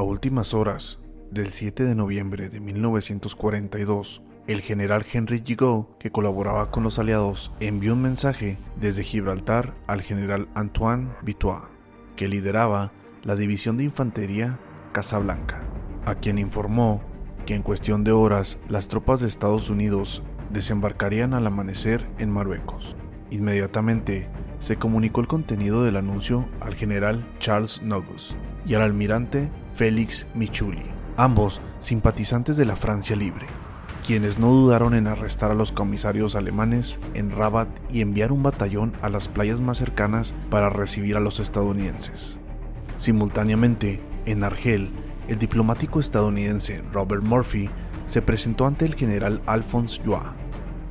A últimas horas del 7 de noviembre de 1942, el general Henry Gigot, que colaboraba con los aliados, envió un mensaje desde Gibraltar al general Antoine Vitois, que lideraba la división de infantería Casablanca, a quien informó que en cuestión de horas las tropas de Estados Unidos desembarcarían al amanecer en Marruecos. Inmediatamente se comunicó el contenido del anuncio al general Charles Nogus y al almirante Félix Michuli, ambos simpatizantes de la Francia Libre, quienes no dudaron en arrestar a los comisarios alemanes en Rabat y enviar un batallón a las playas más cercanas para recibir a los estadounidenses. Simultáneamente, en Argel, el diplomático estadounidense Robert Murphy se presentó ante el general Alphonse Joie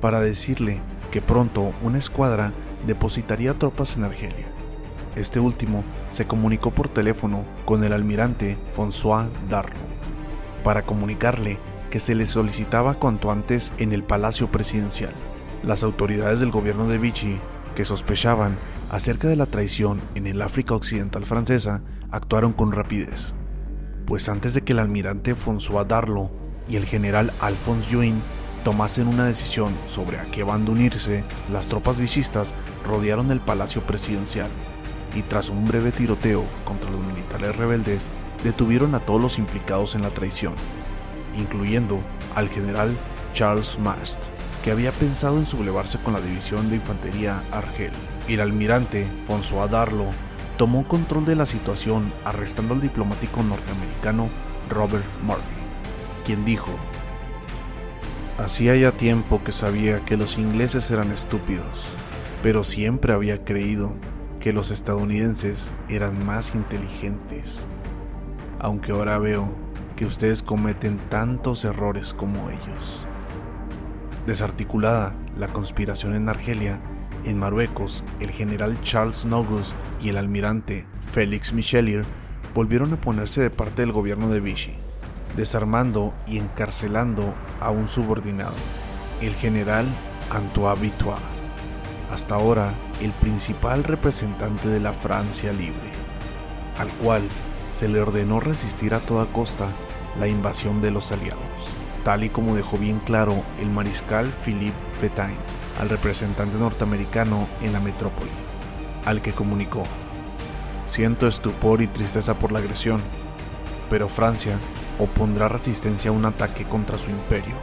para decirle que pronto una escuadra depositaría tropas en Argelia. Este último se comunicó por teléfono con el almirante François Darlo para comunicarle que se le solicitaba cuanto antes en el Palacio Presidencial. Las autoridades del gobierno de Vichy, que sospechaban acerca de la traición en el África Occidental francesa, actuaron con rapidez, pues antes de que el almirante François Darlo y el general Alphonse Juin tomasen una decisión sobre a qué bando unirse, las tropas vichistas rodearon el Palacio Presidencial y tras un breve tiroteo contra los militares rebeldes, detuvieron a todos los implicados en la traición, incluyendo al general Charles Mast, que había pensado en sublevarse con la división de infantería Argel. El almirante François Darlo tomó control de la situación arrestando al diplomático norteamericano Robert Murphy, quien dijo, Hacía ya tiempo que sabía que los ingleses eran estúpidos, pero siempre había creído que los estadounidenses eran más inteligentes, aunque ahora veo que ustedes cometen tantos errores como ellos. Desarticulada la conspiración en Argelia, en Marruecos, el general Charles Nogus y el almirante Félix Michelier volvieron a ponerse de parte del gobierno de Vichy, desarmando y encarcelando a un subordinado, el general Antoine Vitois, hasta ahora el principal representante de la Francia libre, al cual se le ordenó resistir a toda costa la invasión de los aliados, tal y como dejó bien claro el mariscal Philippe Pétain al representante norteamericano en la metrópoli, al que comunicó, siento estupor y tristeza por la agresión, pero Francia opondrá resistencia a un ataque contra su imperio.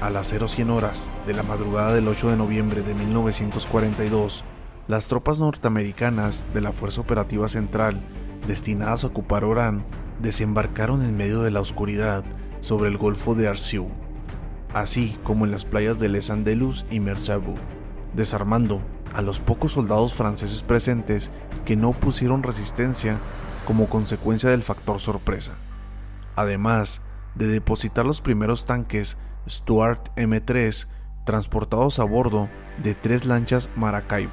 A las 0100 horas de la madrugada del 8 de noviembre de 1942, las tropas norteamericanas de la Fuerza Operativa Central, destinadas a ocupar Orán, desembarcaron en medio de la oscuridad sobre el Golfo de Arceau, así como en las playas de Les Andelus y Merzabou, desarmando a los pocos soldados franceses presentes que no pusieron resistencia como consecuencia del factor sorpresa, además de depositar los primeros tanques Stuart M3 transportados a bordo de tres lanchas Maracaibo,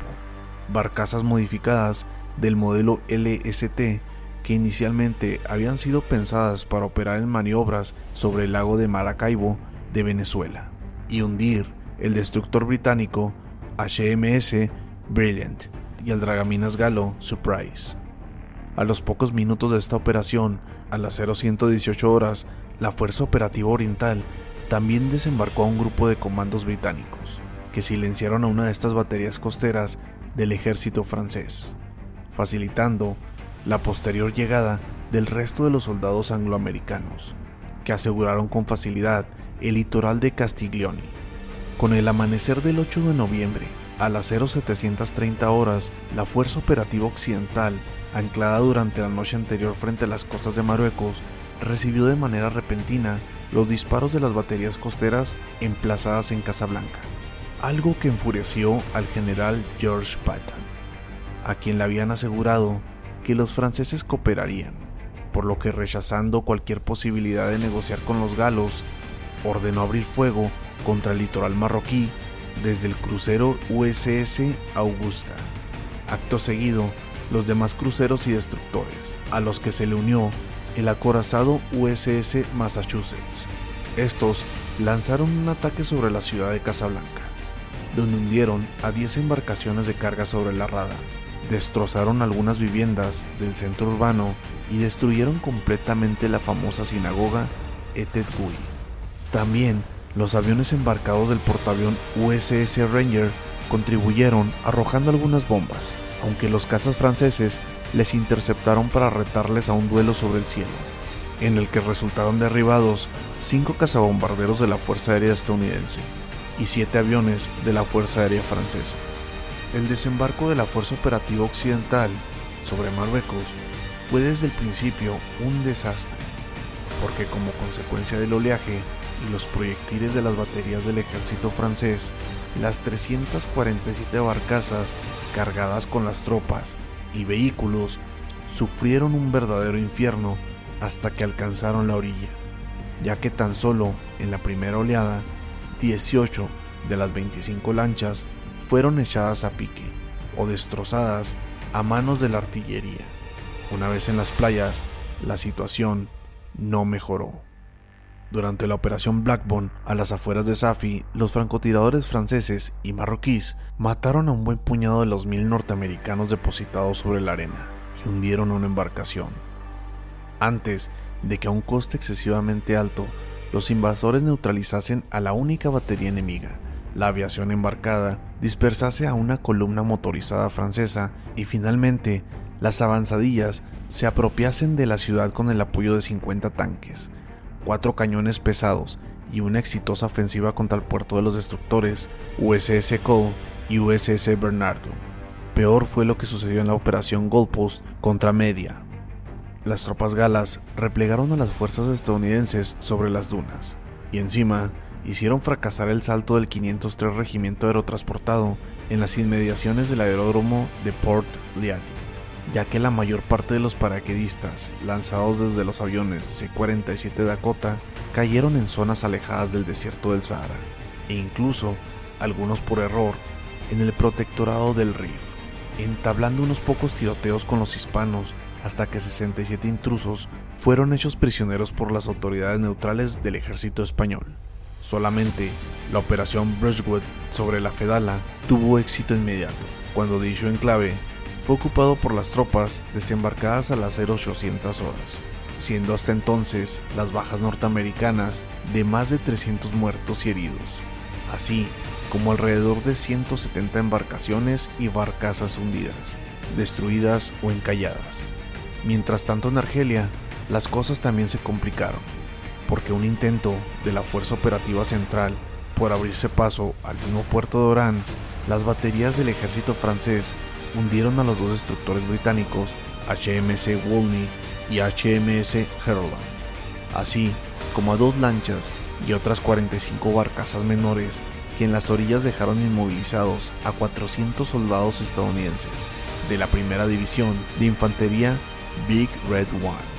barcazas modificadas del modelo LST que inicialmente habían sido pensadas para operar en maniobras sobre el lago de Maracaibo de Venezuela y hundir el destructor británico HMS Brilliant y el dragaminas galo Surprise. A los pocos minutos de esta operación, a las 0118 horas, la Fuerza Operativa Oriental también desembarcó a un grupo de comandos británicos, que silenciaron a una de estas baterías costeras del ejército francés, facilitando la posterior llegada del resto de los soldados angloamericanos, que aseguraron con facilidad el litoral de Castiglioni. Con el amanecer del 8 de noviembre, a las 0730 horas, la Fuerza Operativa Occidental, anclada durante la noche anterior frente a las costas de Marruecos, recibió de manera repentina los disparos de las baterías costeras emplazadas en Casablanca, algo que enfureció al general George Patton, a quien le habían asegurado que los franceses cooperarían, por lo que rechazando cualquier posibilidad de negociar con los galos, ordenó abrir fuego contra el litoral marroquí desde el crucero USS Augusta. Acto seguido, los demás cruceros y destructores, a los que se le unió el acorazado USS Massachusetts. Estos lanzaron un ataque sobre la ciudad de Casablanca, donde hundieron a 10 embarcaciones de carga sobre la rada, destrozaron algunas viviendas del centro urbano y destruyeron completamente la famosa sinagoga Etet Gui. También los aviones embarcados del portaavión USS Ranger contribuyeron arrojando algunas bombas, aunque los cazas franceses les interceptaron para retarles a un duelo sobre el cielo, en el que resultaron derribados cinco cazabombarderos de la Fuerza Aérea estadounidense y siete aviones de la Fuerza Aérea francesa. El desembarco de la Fuerza Operativa Occidental sobre Marruecos fue desde el principio un desastre, porque como consecuencia del oleaje, y los proyectiles de las baterías del ejército francés, las 347 barcazas cargadas con las tropas y vehículos sufrieron un verdadero infierno hasta que alcanzaron la orilla, ya que tan solo en la primera oleada, 18 de las 25 lanchas fueron echadas a pique o destrozadas a manos de la artillería. Una vez en las playas, la situación no mejoró. Durante la operación Blackbone, a las afueras de Safi, los francotiradores franceses y marroquíes mataron a un buen puñado de los mil norteamericanos depositados sobre la arena y hundieron una embarcación. Antes de que a un coste excesivamente alto, los invasores neutralizasen a la única batería enemiga, la aviación embarcada dispersase a una columna motorizada francesa y finalmente las avanzadillas se apropiasen de la ciudad con el apoyo de 50 tanques, cuatro cañones pesados y una exitosa ofensiva contra el puerto de los destructores USS Cole y USS Bernardo. Peor fue lo que sucedió en la operación Goldpost contra Media. Las tropas galas replegaron a las fuerzas estadounidenses sobre las dunas y encima hicieron fracasar el salto del 503 Regimiento Aerotransportado en las inmediaciones del aeródromo de Port Liati ya que la mayor parte de los paraquedistas lanzados desde los aviones C-47 Dakota cayeron en zonas alejadas del desierto del Sahara, e incluso, algunos por error, en el protectorado del Rif, entablando unos pocos tiroteos con los hispanos hasta que 67 intrusos fueron hechos prisioneros por las autoridades neutrales del ejército español. Solamente la operación Brushwood sobre la Fedala tuvo éxito inmediato, cuando dicho enclave fue ocupado por las tropas desembarcadas a las 0800 horas, siendo hasta entonces las bajas norteamericanas de más de 300 muertos y heridos, así como alrededor de 170 embarcaciones y barcazas hundidas, destruidas o encalladas. Mientras tanto en Argelia, las cosas también se complicaron, porque un intento de la Fuerza Operativa Central por abrirse paso al mismo puerto de Orán, las baterías del ejército francés hundieron a los dos destructores británicos HMS Wolney y HMS Herald, así como a dos lanchas y otras 45 barcazas menores que en las orillas dejaron inmovilizados a 400 soldados estadounidenses de la primera división de infantería Big Red One.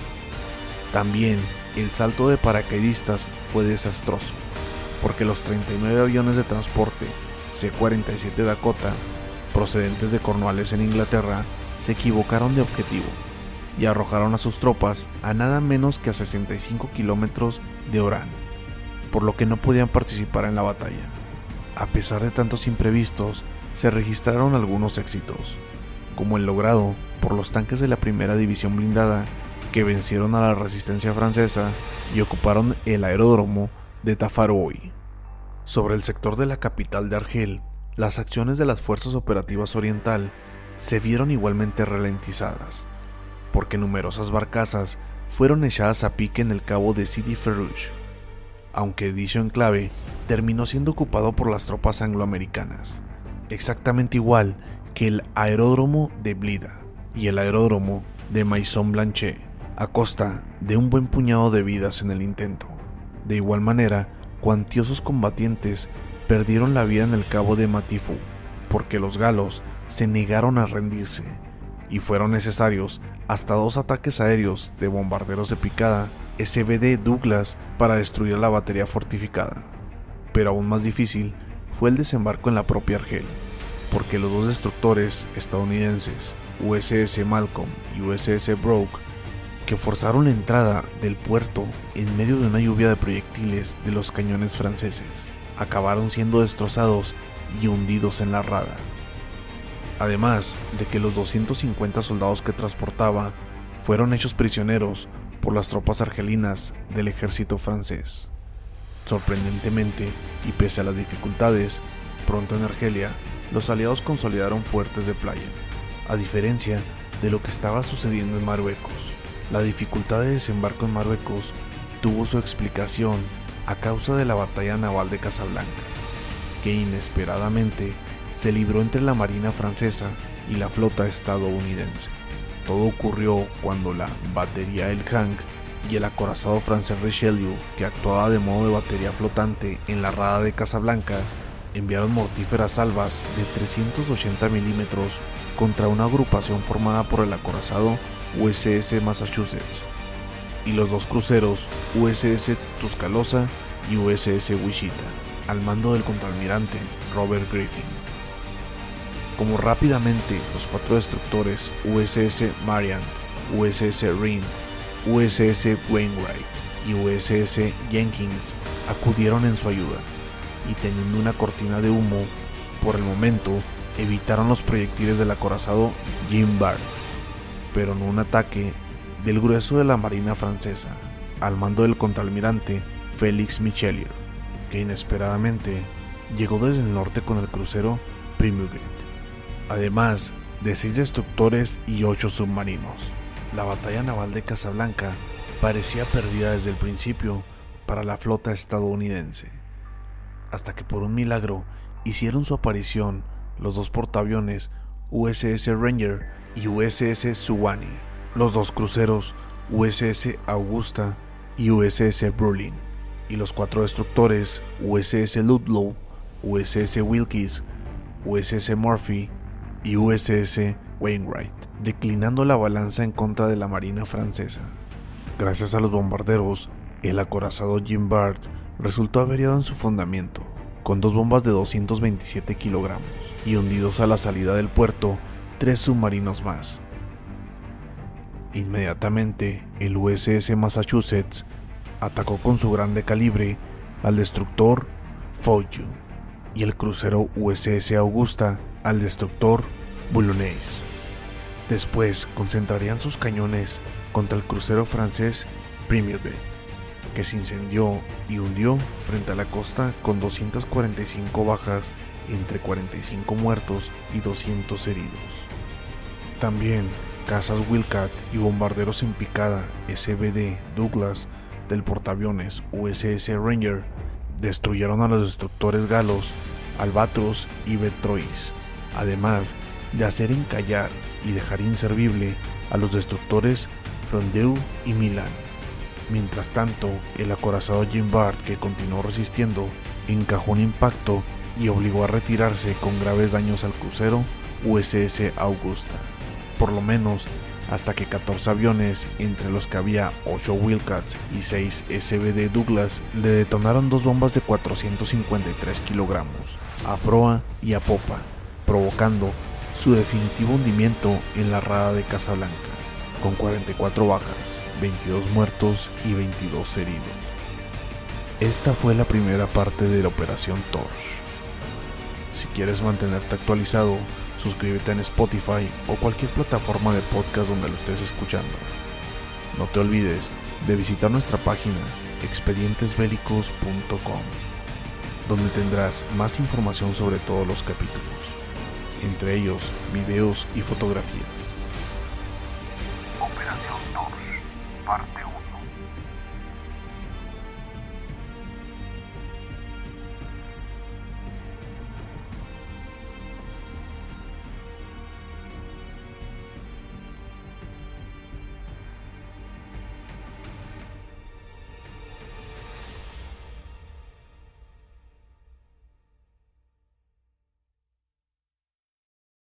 También el salto de paracaidistas fue desastroso, porque los 39 aviones de transporte C-47 Dakota procedentes de Cornwallis en Inglaterra, se equivocaron de objetivo y arrojaron a sus tropas a nada menos que a 65 kilómetros de Orán, por lo que no podían participar en la batalla. A pesar de tantos imprevistos, se registraron algunos éxitos, como el logrado por los tanques de la primera división blindada que vencieron a la resistencia francesa y ocuparon el aeródromo de Tafaroy. Sobre el sector de la capital de Argel las acciones de las Fuerzas Operativas Oriental se vieron igualmente ralentizadas, porque numerosas barcazas fueron echadas a pique en el cabo de Sidi Ferruj. aunque dicho en clave, terminó siendo ocupado por las tropas angloamericanas, exactamente igual que el aeródromo de Blida y el aeródromo de Maison Blanchet, a costa de un buen puñado de vidas en el intento. De igual manera, cuantiosos combatientes perdieron la vida en el cabo de Matifu, porque los galos se negaron a rendirse y fueron necesarios hasta dos ataques aéreos de bombarderos de picada SBD Douglas para destruir la batería fortificada. Pero aún más difícil fue el desembarco en la propia Argel, porque los dos destructores estadounidenses, USS Malcolm y USS Broke, que forzaron la entrada del puerto en medio de una lluvia de proyectiles de los cañones franceses, acabaron siendo destrozados y hundidos en la rada. Además de que los 250 soldados que transportaba fueron hechos prisioneros por las tropas argelinas del ejército francés. Sorprendentemente, y pese a las dificultades, pronto en Argelia, los aliados consolidaron fuertes de playa, a diferencia de lo que estaba sucediendo en Marruecos. La dificultad de desembarco en Marruecos tuvo su explicación a causa de la batalla naval de Casablanca, que inesperadamente se libró entre la Marina francesa y la flota estadounidense. Todo ocurrió cuando la batería El Hank y el acorazado francés Richelieu, que actuaba de modo de batería flotante en la rada de Casablanca, enviaron mortíferas salvas de 380 milímetros contra una agrupación formada por el acorazado USS Massachusetts y los dos cruceros USS Tuscaloosa y USS Wichita, al mando del contraalmirante Robert Griffin. Como rápidamente los cuatro destructores USS Marian, USS Rhind, USS Wainwright y USS Jenkins acudieron en su ayuda, y teniendo una cortina de humo, por el momento evitaron los proyectiles del acorazado Jim Bard, pero no un ataque del grueso de la Marina francesa, al mando del contraalmirante Félix Michelier, que inesperadamente llegó desde el norte con el crucero Primugent, además de seis destructores y ocho submarinos. La batalla naval de Casablanca parecía perdida desde el principio para la flota estadounidense, hasta que por un milagro hicieron su aparición los dos portaaviones USS Ranger y USS Suwannee, los dos cruceros USS Augusta y USS Berlin, y los cuatro destructores USS Ludlow, USS Wilkes, USS Murphy y USS Wainwright, declinando la balanza en contra de la Marina francesa. Gracias a los bombarderos, el acorazado Jim Bard resultó averiado en su fundamento, con dos bombas de 227 kilogramos, y hundidos a la salida del puerto tres submarinos más. Inmediatamente, el USS Massachusetts atacó con su grande calibre al destructor Foyu y el crucero USS Augusta al destructor Boulonnais. Después concentrarían sus cañones contra el crucero francés Primierbe, que se incendió y hundió frente a la costa con 245 bajas, entre 45 muertos y 200 heridos. También casas Wilcat y bombarderos en picada SBD Douglas del portaaviones USS Ranger destruyeron a los destructores galos Albatros y Betrois, además de hacer encallar y dejar inservible a los destructores Frondeu y Milan. Mientras tanto, el acorazado Jim Bard, que continuó resistiendo, encajó un impacto y obligó a retirarse con graves daños al crucero USS Augusta, por lo menos hasta que 14 aviones, entre los que había 8 Wildcats y 6 SBD Douglas, le detonaron dos bombas de 453 kilogramos, a proa y a popa, provocando su definitivo hundimiento en la rada de Casablanca, con 44 bajas, 22 muertos y 22 heridos. Esta fue la primera parte de la Operación Torch. Si quieres mantenerte actualizado, suscríbete en Spotify o cualquier plataforma de podcast donde lo estés escuchando. No te olvides de visitar nuestra página expedientesbélicos.com, donde tendrás más información sobre todos los capítulos, entre ellos videos y fotografías. Operación 2, parte